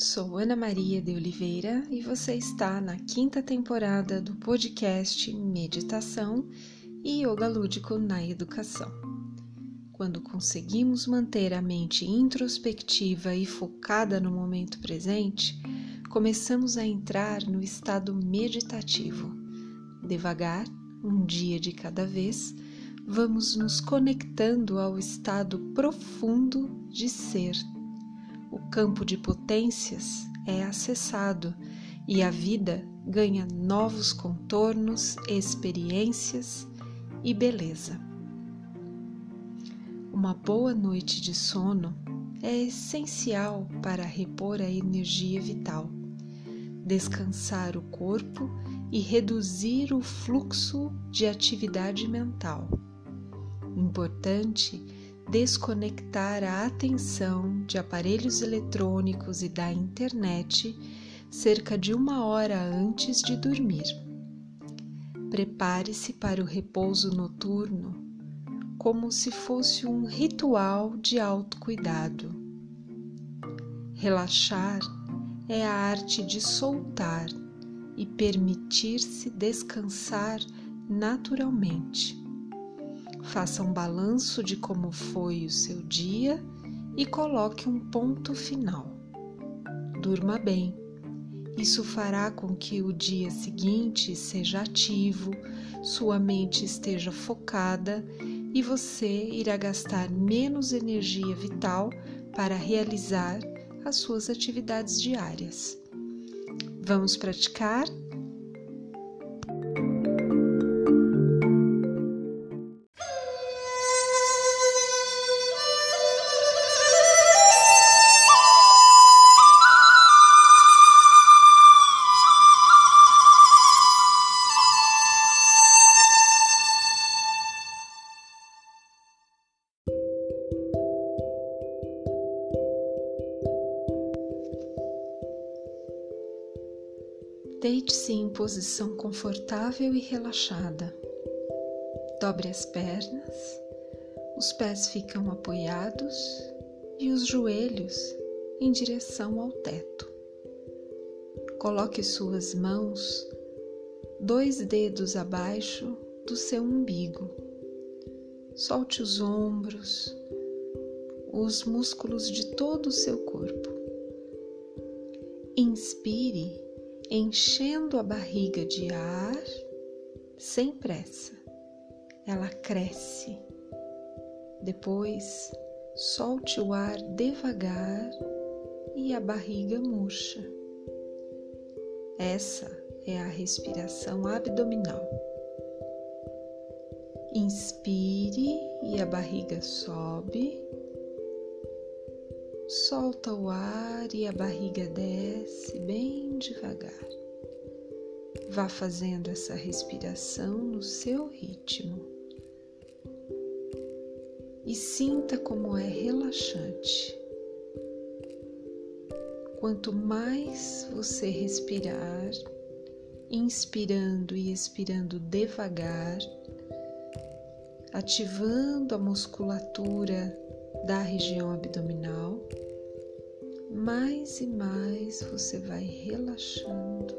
Sou Ana Maria de Oliveira e você está na quinta temporada do podcast Meditação e Yoga Lúdico na Educação. Quando conseguimos manter a mente introspectiva e focada no momento presente, começamos a entrar no estado meditativo. Devagar, um dia de cada vez, vamos nos conectando ao estado profundo de ser o campo de potências é acessado e a vida ganha novos contornos, experiências e beleza. Uma boa noite de sono é essencial para repor a energia vital, descansar o corpo e reduzir o fluxo de atividade mental. Importante desconectar a atenção de aparelhos eletrônicos e da internet cerca de uma hora antes de dormir. Prepare-se para o repouso noturno como se fosse um ritual de autocuidado. Relaxar é a arte de soltar e permitir-se descansar naturalmente faça um balanço de como foi o seu dia e coloque um ponto final. Durma bem. Isso fará com que o dia seguinte seja ativo, sua mente esteja focada e você irá gastar menos energia vital para realizar as suas atividades diárias. Vamos praticar? Deite-se em posição confortável e relaxada. Dobre as pernas, os pés ficam apoiados e os joelhos em direção ao teto. Coloque suas mãos dois dedos abaixo do seu umbigo. Solte os ombros, os músculos de todo o seu corpo. Inspire enchendo a barriga de ar sem pressa. Ela cresce. Depois, solte o ar devagar e a barriga murcha. Essa é a respiração abdominal. Inspire e a barriga sobe solta o ar e a barriga desce bem devagar. Vá fazendo essa respiração no seu ritmo e sinta como é relaxante. Quanto mais você respirar, inspirando e expirando devagar, ativando a musculatura da região abdominal, mais e mais você vai relaxando.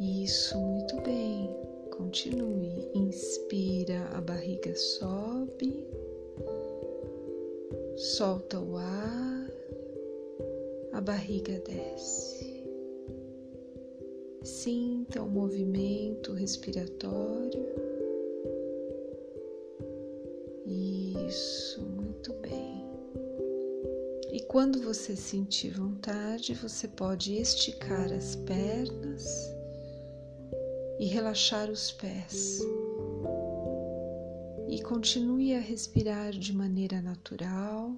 Isso, muito bem. Continue. Inspira, a barriga sobe, solta o ar, a barriga desce. Sinta o movimento respiratório. Isso, muito bem. E quando você sentir vontade, você pode esticar as pernas e relaxar os pés. E continue a respirar de maneira natural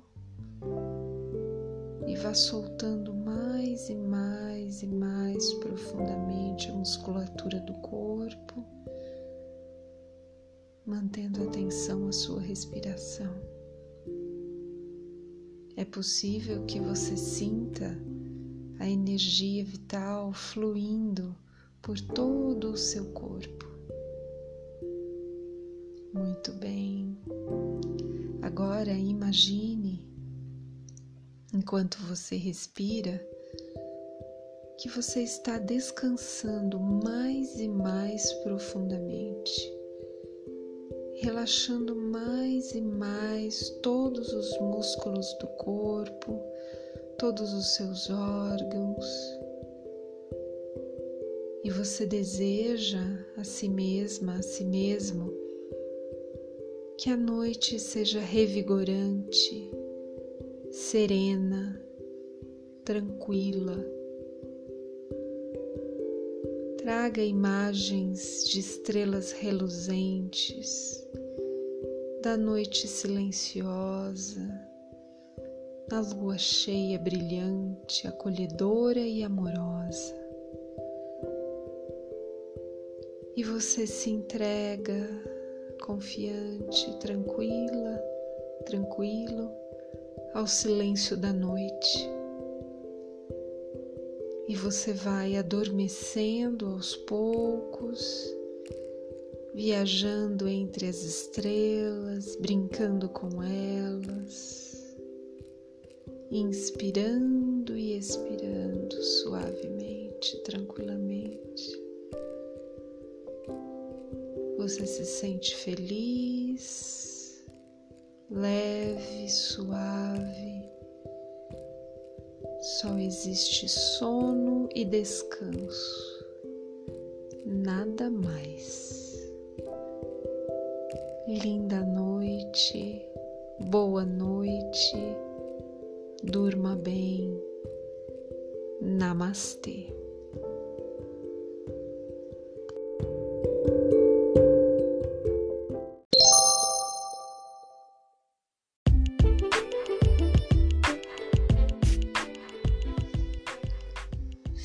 e vá soltando mais e mais e mais profundamente a musculatura do corpo mantendo atenção à sua respiração. É possível que você sinta a energia vital fluindo por todo o seu corpo. Muito bem. Agora imagine enquanto você respira, que você está descansando mais e mais profundamente, relaxando mais e mais todos os músculos do corpo, todos os seus órgãos. E você deseja a si mesma, a si mesmo, que a noite seja revigorante, serena, tranquila. Traga imagens de estrelas reluzentes, da noite silenciosa, da lua cheia, brilhante, acolhedora e amorosa. E você se entrega confiante, tranquila, tranquilo ao silêncio da noite. E você vai adormecendo aos poucos, viajando entre as estrelas, brincando com elas, inspirando e expirando suavemente, tranquilamente. Você se sente feliz leve, suave. Só existe sono e descanso, nada mais. Linda noite, boa noite, durma bem. Namastê.